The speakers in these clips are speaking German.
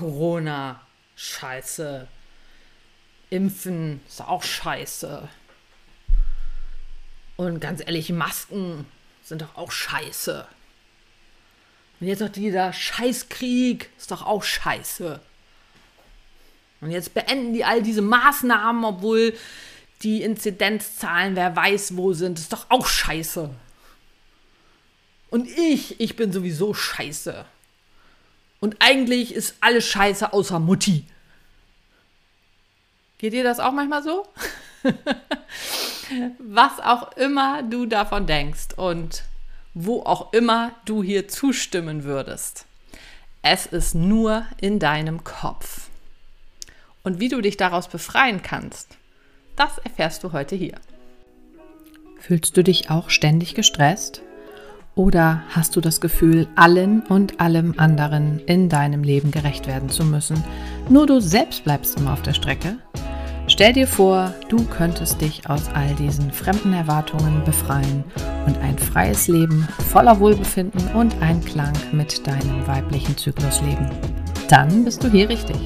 Corona, scheiße. Impfen ist auch scheiße. Und ganz ehrlich, Masken sind doch auch scheiße. Und jetzt noch dieser Scheißkrieg ist doch auch scheiße. Und jetzt beenden die all diese Maßnahmen, obwohl die Inzidenzzahlen, wer weiß wo sind, ist doch auch scheiße. Und ich, ich bin sowieso scheiße. Und eigentlich ist alles scheiße außer Mutti. Geht dir das auch manchmal so? Was auch immer du davon denkst und wo auch immer du hier zustimmen würdest. Es ist nur in deinem Kopf. Und wie du dich daraus befreien kannst, das erfährst du heute hier. Fühlst du dich auch ständig gestresst? Oder hast du das Gefühl, allen und allem anderen in deinem Leben gerecht werden zu müssen? Nur du selbst bleibst immer auf der Strecke? Stell dir vor, du könntest dich aus all diesen fremden Erwartungen befreien und ein freies Leben voller Wohlbefinden und Einklang mit deinem weiblichen Zyklus leben. Dann bist du hier richtig.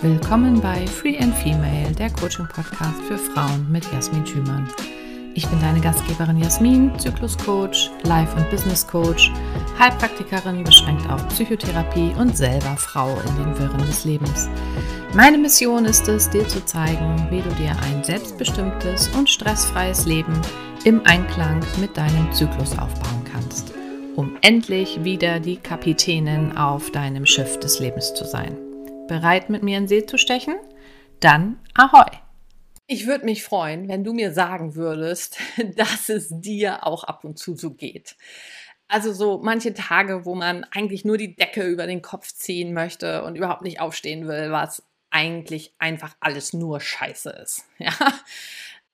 Willkommen bei Free and Female, der Coaching-Podcast für Frauen mit Jasmin Schümann. Ich bin deine Gastgeberin Jasmin, Zykluscoach, Life- und Business Coach, Heilpraktikerin beschränkt auf Psychotherapie und selber Frau in den Wirren des Lebens. Meine Mission ist es, dir zu zeigen, wie du dir ein selbstbestimmtes und stressfreies Leben im Einklang mit deinem Zyklus aufbauen kannst, um endlich wieder die Kapitänin auf deinem Schiff des Lebens zu sein. Bereit, mit mir in See zu stechen? Dann Ahoi! Ich würde mich freuen, wenn du mir sagen würdest, dass es dir auch ab und zu so geht. Also so manche Tage, wo man eigentlich nur die Decke über den Kopf ziehen möchte und überhaupt nicht aufstehen will, was eigentlich einfach alles nur Scheiße ist. Ja?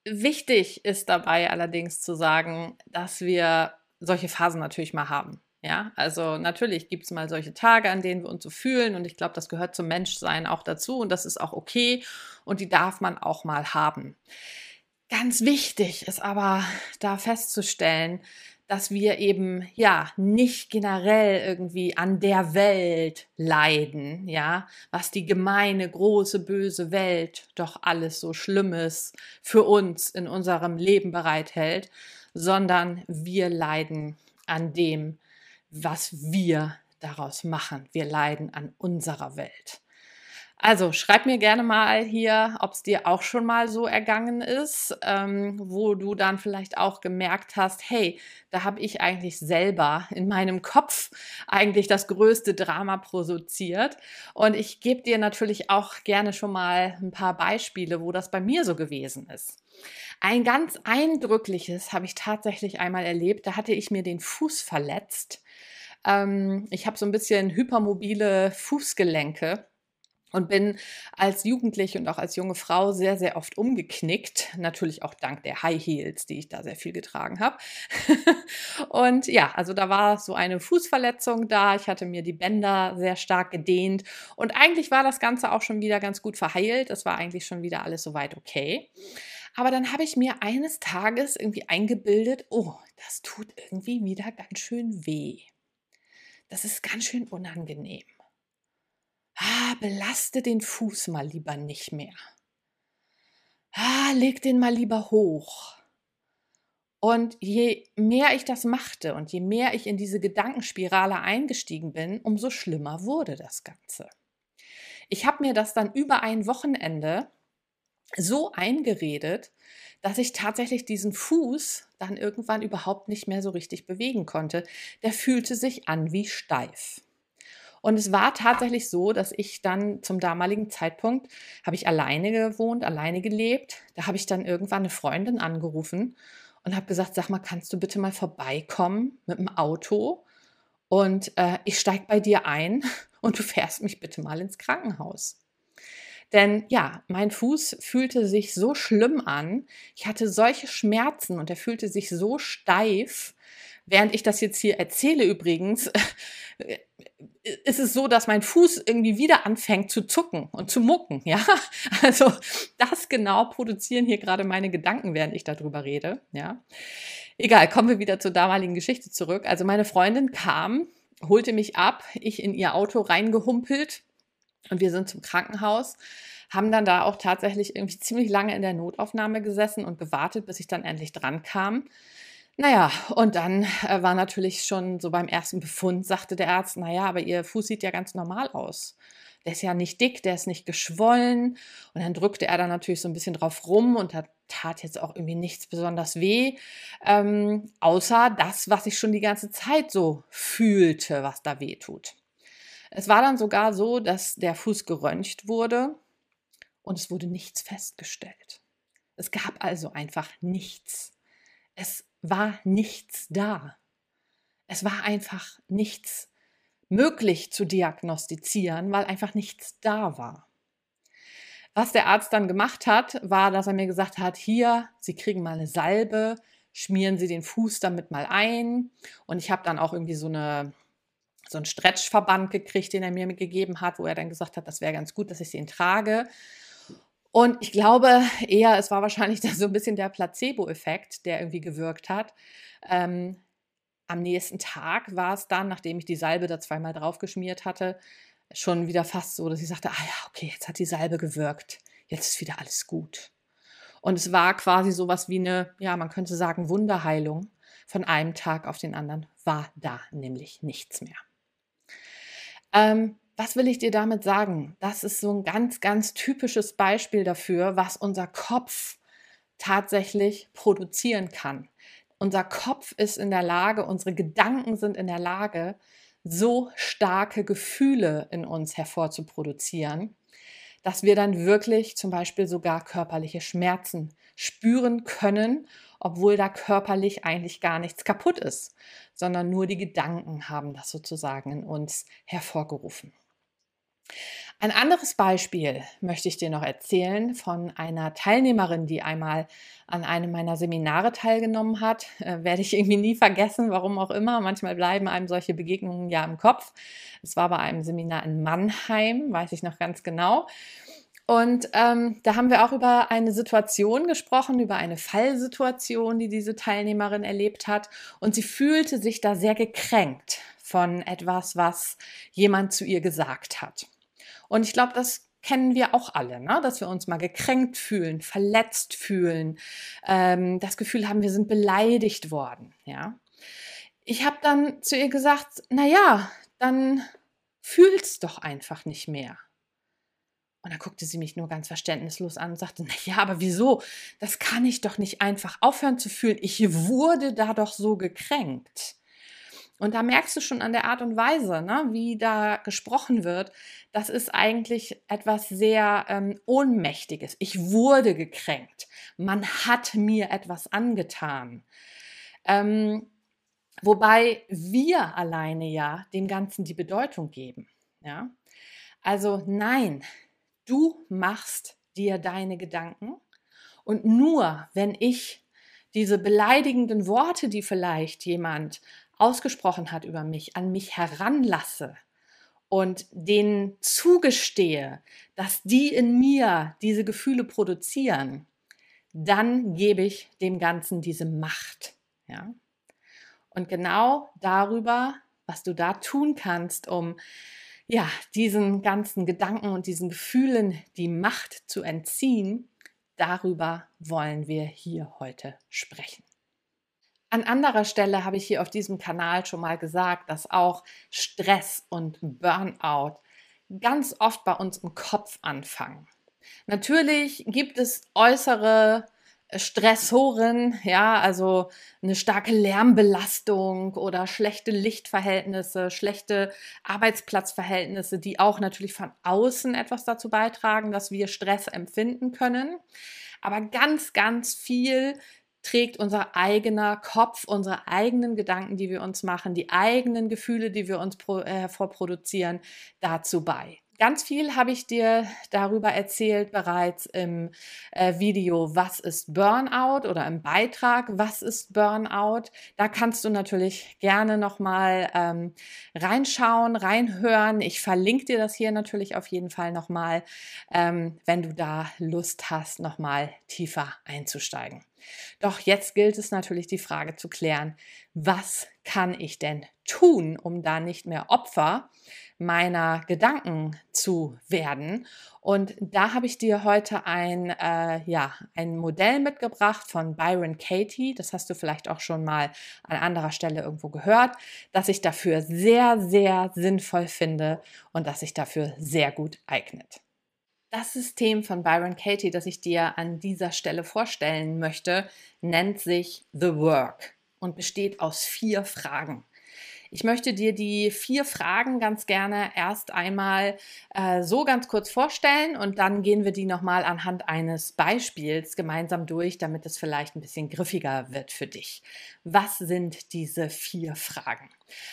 Wichtig ist dabei allerdings zu sagen, dass wir solche Phasen natürlich mal haben. Ja, also natürlich gibt es mal solche Tage, an denen wir uns so fühlen und ich glaube, das gehört zum Menschsein auch dazu und das ist auch okay und die darf man auch mal haben. Ganz wichtig ist aber da festzustellen, dass wir eben ja nicht generell irgendwie an der Welt leiden, ja, was die gemeine große böse Welt doch alles so Schlimmes für uns in unserem Leben bereithält, sondern wir leiden an dem, was wir daraus machen. Wir leiden an unserer Welt. Also schreib mir gerne mal hier, ob es dir auch schon mal so ergangen ist, ähm, wo du dann vielleicht auch gemerkt hast, hey, da habe ich eigentlich selber in meinem Kopf eigentlich das größte Drama produziert. Und ich gebe dir natürlich auch gerne schon mal ein paar Beispiele, wo das bei mir so gewesen ist. Ein ganz eindrückliches habe ich tatsächlich einmal erlebt. Da hatte ich mir den Fuß verletzt. Ähm, ich habe so ein bisschen hypermobile Fußgelenke und bin als Jugendliche und auch als junge Frau sehr, sehr oft umgeknickt. Natürlich auch dank der High Heels, die ich da sehr viel getragen habe. und ja, also da war so eine Fußverletzung da. Ich hatte mir die Bänder sehr stark gedehnt und eigentlich war das Ganze auch schon wieder ganz gut verheilt. Es war eigentlich schon wieder alles soweit okay. Aber dann habe ich mir eines Tages irgendwie eingebildet, oh, das tut irgendwie wieder ganz schön weh. Das ist ganz schön unangenehm ah, belaste den Fuß mal lieber nicht mehr. Ah, leg den mal lieber hoch. Und je mehr ich das machte und je mehr ich in diese Gedankenspirale eingestiegen bin, umso schlimmer wurde das Ganze. Ich habe mir das dann über ein Wochenende so eingeredet, dass ich tatsächlich diesen Fuß dann irgendwann überhaupt nicht mehr so richtig bewegen konnte. Der fühlte sich an wie steif. Und es war tatsächlich so, dass ich dann zum damaligen Zeitpunkt, habe ich alleine gewohnt, alleine gelebt. Da habe ich dann irgendwann eine Freundin angerufen und habe gesagt, sag mal, kannst du bitte mal vorbeikommen mit dem Auto? Und äh, ich steige bei dir ein und du fährst mich bitte mal ins Krankenhaus. Denn ja, mein Fuß fühlte sich so schlimm an. Ich hatte solche Schmerzen und er fühlte sich so steif. Während ich das jetzt hier erzähle übrigens, ist es so, dass mein Fuß irgendwie wieder anfängt zu zucken und zu mucken, ja? Also das genau produzieren hier gerade meine Gedanken, während ich darüber rede, ja? Egal, kommen wir wieder zur damaligen Geschichte zurück. Also meine Freundin kam holte mich ab, ich in ihr Auto reingehumpelt und wir sind zum Krankenhaus, haben dann da auch tatsächlich irgendwie ziemlich lange in der Notaufnahme gesessen und gewartet, bis ich dann endlich dran kam. Naja, und dann äh, war natürlich schon so beim ersten Befund, sagte der Arzt, naja, aber Ihr Fuß sieht ja ganz normal aus. Der ist ja nicht dick, der ist nicht geschwollen. Und dann drückte er da natürlich so ein bisschen drauf rum und da tat jetzt auch irgendwie nichts besonders weh, ähm, außer das, was ich schon die ganze Zeit so fühlte, was da weh tut. Es war dann sogar so, dass der Fuß geröntgt wurde und es wurde nichts festgestellt. Es gab also einfach nichts. Es war nichts da. Es war einfach nichts möglich zu diagnostizieren, weil einfach nichts da war. Was der Arzt dann gemacht hat, war, dass er mir gesagt hat, hier, Sie kriegen mal eine Salbe, schmieren Sie den Fuß damit mal ein. Und ich habe dann auch irgendwie so eine so einen Stretchverband gekriegt, den er mir gegeben hat, wo er dann gesagt hat, das wäre ganz gut, dass ich den trage. Und ich glaube eher, es war wahrscheinlich so ein bisschen der Placebo-Effekt, der irgendwie gewirkt hat. Ähm, am nächsten Tag war es dann, nachdem ich die Salbe da zweimal draufgeschmiert hatte, schon wieder fast so, dass ich sagte, ah ja, okay, jetzt hat die Salbe gewirkt, jetzt ist wieder alles gut. Und es war quasi sowas wie eine, ja, man könnte sagen, Wunderheilung. Von einem Tag auf den anderen war da nämlich nichts mehr. Ähm, was will ich dir damit sagen? Das ist so ein ganz, ganz typisches Beispiel dafür, was unser Kopf tatsächlich produzieren kann. Unser Kopf ist in der Lage, unsere Gedanken sind in der Lage, so starke Gefühle in uns hervorzuproduzieren, dass wir dann wirklich zum Beispiel sogar körperliche Schmerzen spüren können, obwohl da körperlich eigentlich gar nichts kaputt ist, sondern nur die Gedanken haben das sozusagen in uns hervorgerufen. Ein anderes Beispiel möchte ich dir noch erzählen von einer Teilnehmerin, die einmal an einem meiner Seminare teilgenommen hat. Äh, werde ich irgendwie nie vergessen, warum auch immer. Manchmal bleiben einem solche Begegnungen ja im Kopf. Es war bei einem Seminar in Mannheim, weiß ich noch ganz genau. Und ähm, da haben wir auch über eine Situation gesprochen, über eine Fallsituation, die diese Teilnehmerin erlebt hat. Und sie fühlte sich da sehr gekränkt von etwas, was jemand zu ihr gesagt hat. Und ich glaube, das kennen wir auch alle, ne? dass wir uns mal gekränkt fühlen, verletzt fühlen, ähm, das Gefühl haben, wir sind beleidigt worden. Ja, ich habe dann zu ihr gesagt, na ja, dann fühl's doch einfach nicht mehr. Und dann guckte sie mich nur ganz verständnislos an und sagte, na ja, aber wieso? Das kann ich doch nicht einfach aufhören zu fühlen. Ich wurde da doch so gekränkt. Und da merkst du schon an der Art und Weise, ne, wie da gesprochen wird, das ist eigentlich etwas sehr ähm, Ohnmächtiges. Ich wurde gekränkt. Man hat mir etwas angetan. Ähm, wobei wir alleine ja dem Ganzen die Bedeutung geben. Ja? Also nein, du machst dir deine Gedanken und nur wenn ich diese beleidigenden Worte, die vielleicht jemand ausgesprochen hat über mich, an mich heranlasse und denen zugestehe, dass die in mir diese Gefühle produzieren, dann gebe ich dem Ganzen diese Macht. Ja? Und genau darüber, was du da tun kannst, um ja, diesen ganzen Gedanken und diesen Gefühlen die Macht zu entziehen, darüber wollen wir hier heute sprechen. An anderer Stelle habe ich hier auf diesem Kanal schon mal gesagt, dass auch Stress und Burnout ganz oft bei uns im Kopf anfangen. Natürlich gibt es äußere Stressoren, ja, also eine starke Lärmbelastung oder schlechte Lichtverhältnisse, schlechte Arbeitsplatzverhältnisse, die auch natürlich von außen etwas dazu beitragen, dass wir Stress empfinden können. Aber ganz, ganz viel trägt unser eigener Kopf, unsere eigenen Gedanken, die wir uns machen, die eigenen Gefühle, die wir uns pro, äh, hervorproduzieren, dazu bei. Ganz viel habe ich dir darüber erzählt bereits im äh, Video Was ist Burnout oder im Beitrag Was ist Burnout. Da kannst du natürlich gerne nochmal ähm, reinschauen, reinhören. Ich verlinke dir das hier natürlich auf jeden Fall nochmal, ähm, wenn du da Lust hast, nochmal tiefer einzusteigen. Doch jetzt gilt es natürlich, die Frage zu klären, was kann ich denn tun, um da nicht mehr Opfer meiner Gedanken zu werden. Und da habe ich dir heute ein, äh, ja, ein Modell mitgebracht von Byron Katie. Das hast du vielleicht auch schon mal an anderer Stelle irgendwo gehört, dass ich dafür sehr, sehr sinnvoll finde und dass sich dafür sehr gut eignet. Das System von Byron Katie, das ich dir an dieser Stelle vorstellen möchte, nennt sich The Work und besteht aus vier Fragen. Ich möchte dir die vier Fragen ganz gerne erst einmal äh, so ganz kurz vorstellen und dann gehen wir die nochmal anhand eines Beispiels gemeinsam durch, damit es vielleicht ein bisschen griffiger wird für dich. Was sind diese vier Fragen?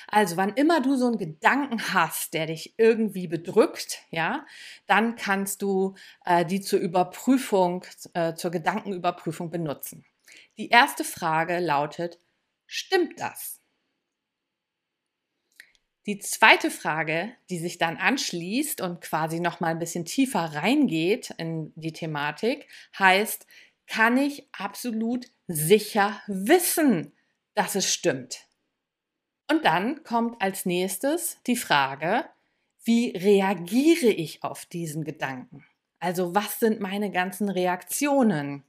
Also, wann immer du so einen Gedanken hast, der dich irgendwie bedrückt, ja, dann kannst du äh, die zur Überprüfung, äh, zur Gedankenüberprüfung benutzen. Die erste Frage lautet, stimmt das? Die zweite Frage, die sich dann anschließt und quasi noch mal ein bisschen tiefer reingeht in die Thematik, heißt, kann ich absolut sicher wissen, dass es stimmt? Und dann kommt als nächstes die Frage, wie reagiere ich auf diesen Gedanken? Also was sind meine ganzen Reaktionen?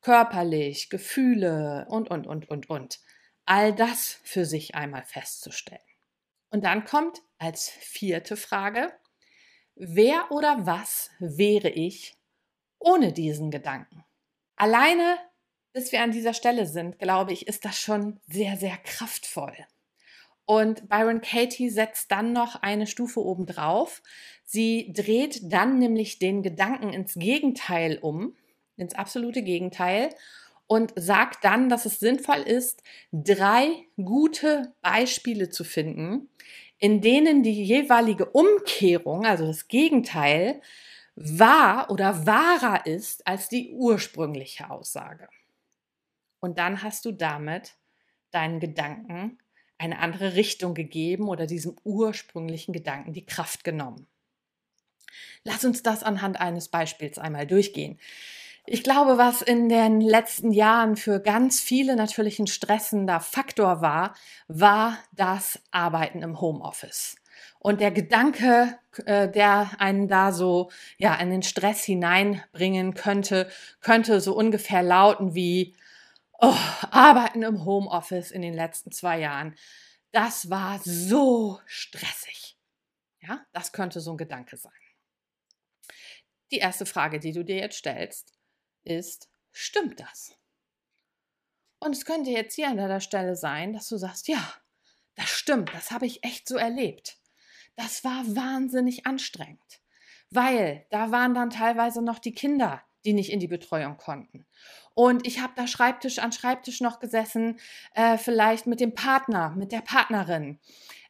Körperlich, Gefühle und, und, und, und, und. All das für sich einmal festzustellen. Und dann kommt als vierte Frage, wer oder was wäre ich ohne diesen Gedanken? Alleine, bis wir an dieser Stelle sind, glaube ich, ist das schon sehr, sehr kraftvoll. Und Byron Katie setzt dann noch eine Stufe obendrauf. Sie dreht dann nämlich den Gedanken ins Gegenteil um, ins absolute Gegenteil und sagt dann, dass es sinnvoll ist, drei gute Beispiele zu finden, in denen die jeweilige Umkehrung, also das Gegenteil, wahr oder wahrer ist als die ursprüngliche Aussage. Und dann hast du damit deinen Gedanken eine andere Richtung gegeben oder diesem ursprünglichen Gedanken die Kraft genommen. Lass uns das anhand eines Beispiels einmal durchgehen. Ich glaube, was in den letzten Jahren für ganz viele natürlich ein stressender Faktor war, war das Arbeiten im Homeoffice. Und der Gedanke, äh, der einen da so ja in den Stress hineinbringen könnte, könnte so ungefähr lauten wie oh, Arbeiten im Homeoffice in den letzten zwei Jahren. Das war so stressig. Ja, das könnte so ein Gedanke sein. Die erste Frage, die du dir jetzt stellst, ist, stimmt das? Und es könnte jetzt hier an der Stelle sein, dass du sagst, ja, das stimmt, das habe ich echt so erlebt. Das war wahnsinnig anstrengend, weil da waren dann teilweise noch die Kinder, die nicht in die Betreuung konnten. Und ich habe da Schreibtisch an Schreibtisch noch gesessen, äh, vielleicht mit dem Partner, mit der Partnerin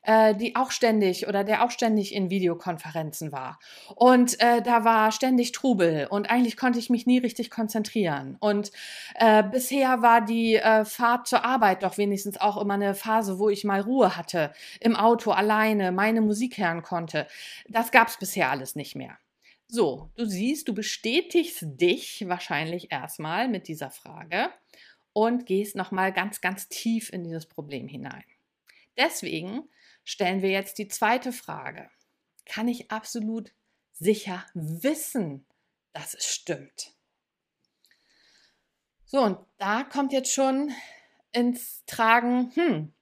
äh, die auch ständig oder der auch ständig in Videokonferenzen war. Und äh, da war ständig Trubel und eigentlich konnte ich mich nie richtig konzentrieren. Und äh, bisher war die äh, Fahrt zur Arbeit doch wenigstens auch immer eine Phase, wo ich mal Ruhe hatte, im Auto alleine, meine Musik hören konnte. Das gab es bisher alles nicht mehr. So, du siehst, du bestätigst dich wahrscheinlich erstmal mit dieser Frage und gehst nochmal ganz, ganz tief in dieses Problem hinein. Deswegen stellen wir jetzt die zweite Frage. Kann ich absolut sicher wissen, dass es stimmt? So, und da kommt jetzt schon ins Tragen, hm,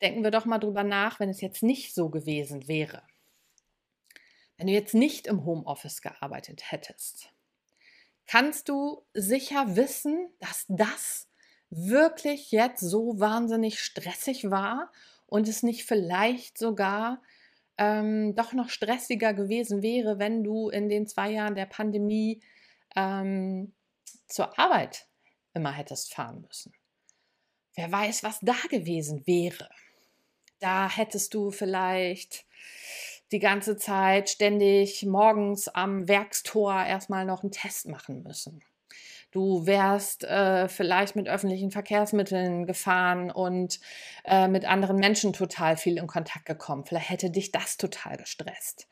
denken wir doch mal drüber nach, wenn es jetzt nicht so gewesen wäre. Wenn du jetzt nicht im Homeoffice gearbeitet hättest, kannst du sicher wissen, dass das wirklich jetzt so wahnsinnig stressig war und es nicht vielleicht sogar ähm, doch noch stressiger gewesen wäre, wenn du in den zwei Jahren der Pandemie ähm, zur Arbeit immer hättest fahren müssen. Wer weiß, was da gewesen wäre. Da hättest du vielleicht die ganze Zeit ständig morgens am Werkstor erstmal noch einen Test machen müssen. Du wärst äh, vielleicht mit öffentlichen Verkehrsmitteln gefahren und äh, mit anderen Menschen total viel in Kontakt gekommen. Vielleicht hätte dich das total gestresst.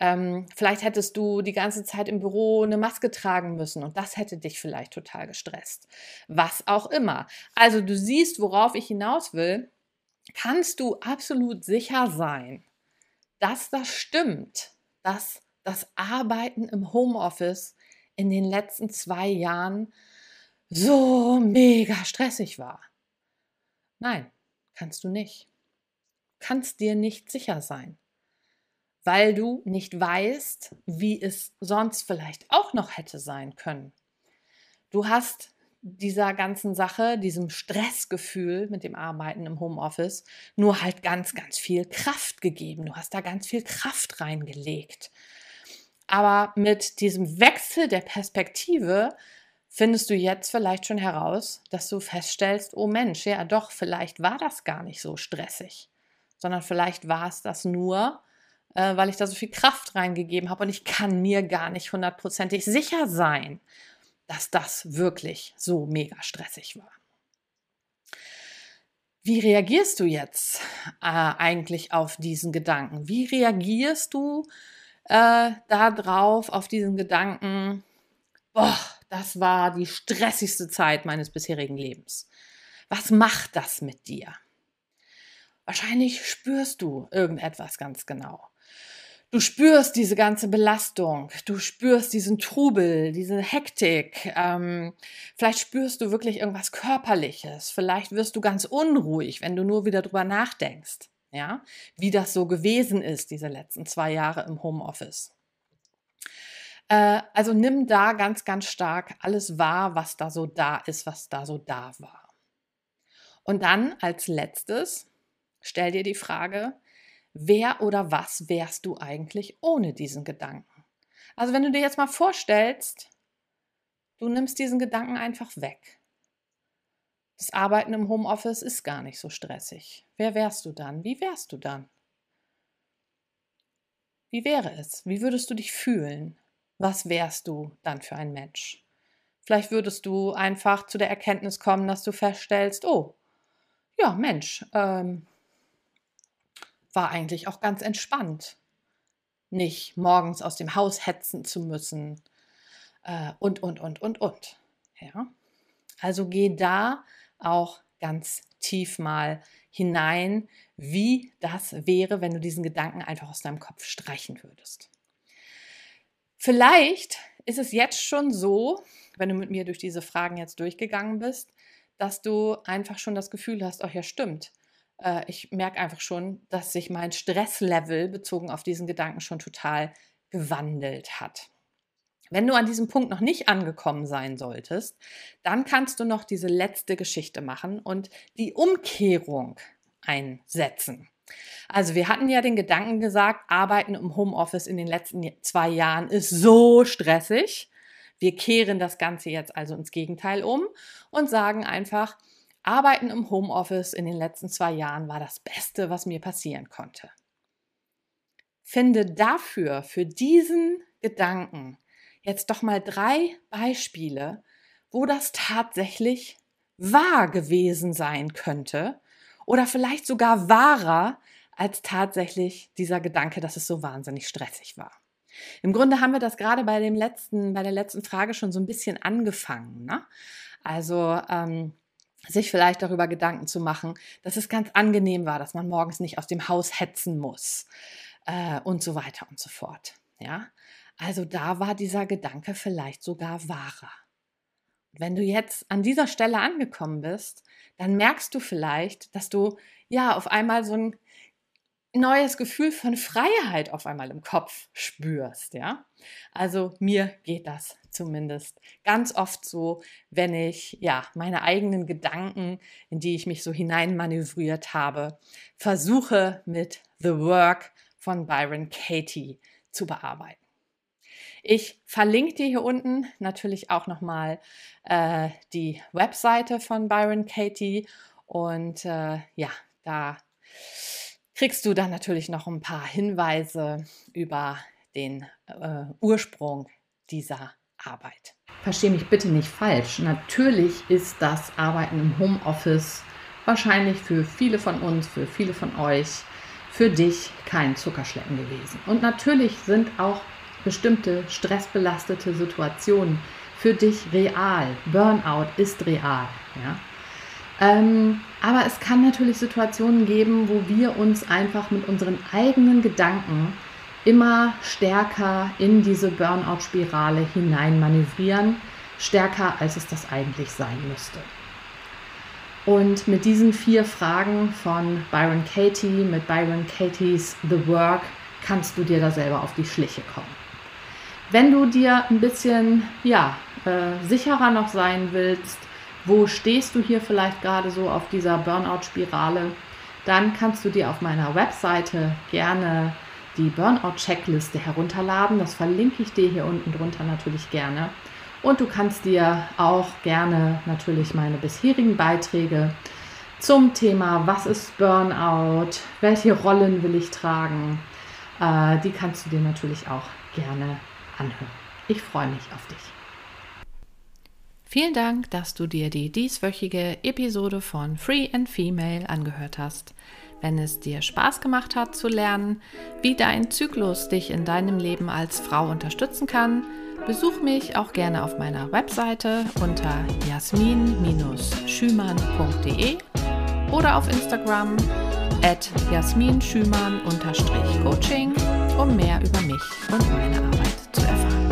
Ähm, vielleicht hättest du die ganze Zeit im Büro eine Maske tragen müssen und das hätte dich vielleicht total gestresst. Was auch immer. Also du siehst, worauf ich hinaus will. Kannst du absolut sicher sein, dass das stimmt, dass das Arbeiten im Homeoffice in den letzten zwei Jahren so mega stressig war. Nein, kannst du nicht. Kannst dir nicht sicher sein weil du nicht weißt, wie es sonst vielleicht auch noch hätte sein können. Du hast dieser ganzen Sache, diesem Stressgefühl mit dem Arbeiten im Homeoffice, nur halt ganz, ganz viel Kraft gegeben. Du hast da ganz viel Kraft reingelegt. Aber mit diesem Wechsel der Perspektive findest du jetzt vielleicht schon heraus, dass du feststellst, oh Mensch, ja doch, vielleicht war das gar nicht so stressig, sondern vielleicht war es das nur, äh, weil ich da so viel Kraft reingegeben habe und ich kann mir gar nicht hundertprozentig sicher sein, dass das wirklich so mega stressig war. Wie reagierst du jetzt äh, eigentlich auf diesen Gedanken? Wie reagierst du äh, darauf, auf diesen Gedanken, boah, das war die stressigste Zeit meines bisherigen Lebens? Was macht das mit dir? Wahrscheinlich spürst du irgendetwas ganz genau. Du spürst diese ganze Belastung, du spürst diesen Trubel, diese Hektik. Ähm, vielleicht spürst du wirklich irgendwas Körperliches. Vielleicht wirst du ganz unruhig, wenn du nur wieder drüber nachdenkst, ja, wie das so gewesen ist, diese letzten zwei Jahre im Homeoffice. Äh, also nimm da ganz, ganz stark alles wahr, was da so da ist, was da so da war. Und dann als letztes stell dir die Frage, wer oder was wärst du eigentlich ohne diesen Gedanken? Also wenn du dir jetzt mal vorstellst, du nimmst diesen Gedanken einfach weg. Das Arbeiten im Homeoffice ist gar nicht so stressig. Wer wärst du dann? Wie wärst du dann? Wie wäre es? Wie würdest du dich fühlen? Was wärst du dann für ein Mensch? Vielleicht würdest du einfach zu der Erkenntnis kommen, dass du feststellst, oh, ja, Mensch, ähm, war eigentlich auch ganz entspannt. Nicht morgens aus dem Haus hetzen zu müssen äh, und, und, und, und, und. Ja? Also geh da auch ganz tief mal hinein, wie das wäre, wenn du diesen Gedanken einfach aus deinem Kopf streichen würdest. Vielleicht ist es jetzt schon so, wenn du mit mir durch diese Fragen jetzt durchgegangen bist, dass du einfach schon das Gefühl hast, ach ja, stimmt, äh, ich merke einfach schon, dass sich mein Stresslevel bezogen auf diesen Gedanken schon total gewandelt hat. Wenn du an diesem Punkt noch nicht angekommen sein solltest, dann kannst du noch diese letzte Geschichte machen und die Umkehrung einsetzen. Also wir hatten ja den Gedanken gesagt, Arbeiten im Homeoffice in den letzten zwei Jahren ist so stressig. Wir kehren das Ganze jetzt also ins Gegenteil um und sagen einfach, Arbeiten im Homeoffice in den letzten zwei Jahren war das Beste, was mir passieren konnte. Finde dafür, für diesen Gedanken, jetzt doch mal drei Beispiele, wo das tatsächlich wahr gewesen sein könnte oder vielleicht sogar wahrer als tatsächlich dieser Gedanke, dass es so wahnsinnig stressig war. Im Grunde haben wir das gerade bei dem letzten, bei der letzten Frage schon so ein bisschen angefangen. Ne? Also ähm, sich vielleicht darüber Gedanken zu machen, dass es ganz angenehm war, dass man morgens nicht aus dem Haus hetzen muss äh, und so weiter und so fort. Ja, also da war dieser Gedanke vielleicht sogar wahrer. Wenn du jetzt an dieser Stelle angekommen bist, dann merkst du vielleicht, dass du ja auf einmal so ein neues Gefühl von Freiheit auf einmal im Kopf spürst, ja? Also mir geht das zumindest ganz oft so, wenn ich ja meine eigenen Gedanken, in die ich mich so hineinmanövriert habe, versuche mit The Work von Byron Katie zu bearbeiten. Ich verlinke dir hier unten natürlich auch nochmal äh, die Webseite von Byron Katie und äh, ja, da kriegst du dann natürlich noch ein paar Hinweise über den äh, Ursprung dieser Arbeit. Verstehe mich bitte nicht falsch. Natürlich ist das Arbeiten im Homeoffice wahrscheinlich für viele von uns, für viele von euch für dich kein Zuckerschlecken gewesen. Und natürlich sind auch bestimmte stressbelastete Situationen für dich real. Burnout ist real. Ja? Ähm, aber es kann natürlich Situationen geben, wo wir uns einfach mit unseren eigenen Gedanken immer stärker in diese Burnout-Spirale hineinmanövrieren, stärker als es das eigentlich sein müsste. Und mit diesen vier Fragen von Byron Katie, mit Byron Katie's The Work, kannst du dir da selber auf die Schliche kommen. Wenn du dir ein bisschen ja, äh, sicherer noch sein willst, wo stehst du hier vielleicht gerade so auf dieser Burnout-Spirale, dann kannst du dir auf meiner Webseite gerne die Burnout-Checkliste herunterladen. Das verlinke ich dir hier unten drunter natürlich gerne. Und du kannst dir auch gerne natürlich meine bisherigen Beiträge zum Thema, was ist Burnout, welche Rollen will ich tragen, äh, die kannst du dir natürlich auch gerne anhören. Ich freue mich auf dich. Vielen Dank, dass du dir die dieswöchige Episode von Free and Female angehört hast. Wenn es dir Spaß gemacht hat zu lernen, wie dein Zyklus dich in deinem Leben als Frau unterstützen kann, besuch mich auch gerne auf meiner Webseite unter jasmin-schümann.de oder auf Instagram at jasminschümann-coaching, um mehr über mich und meine Arbeit zu.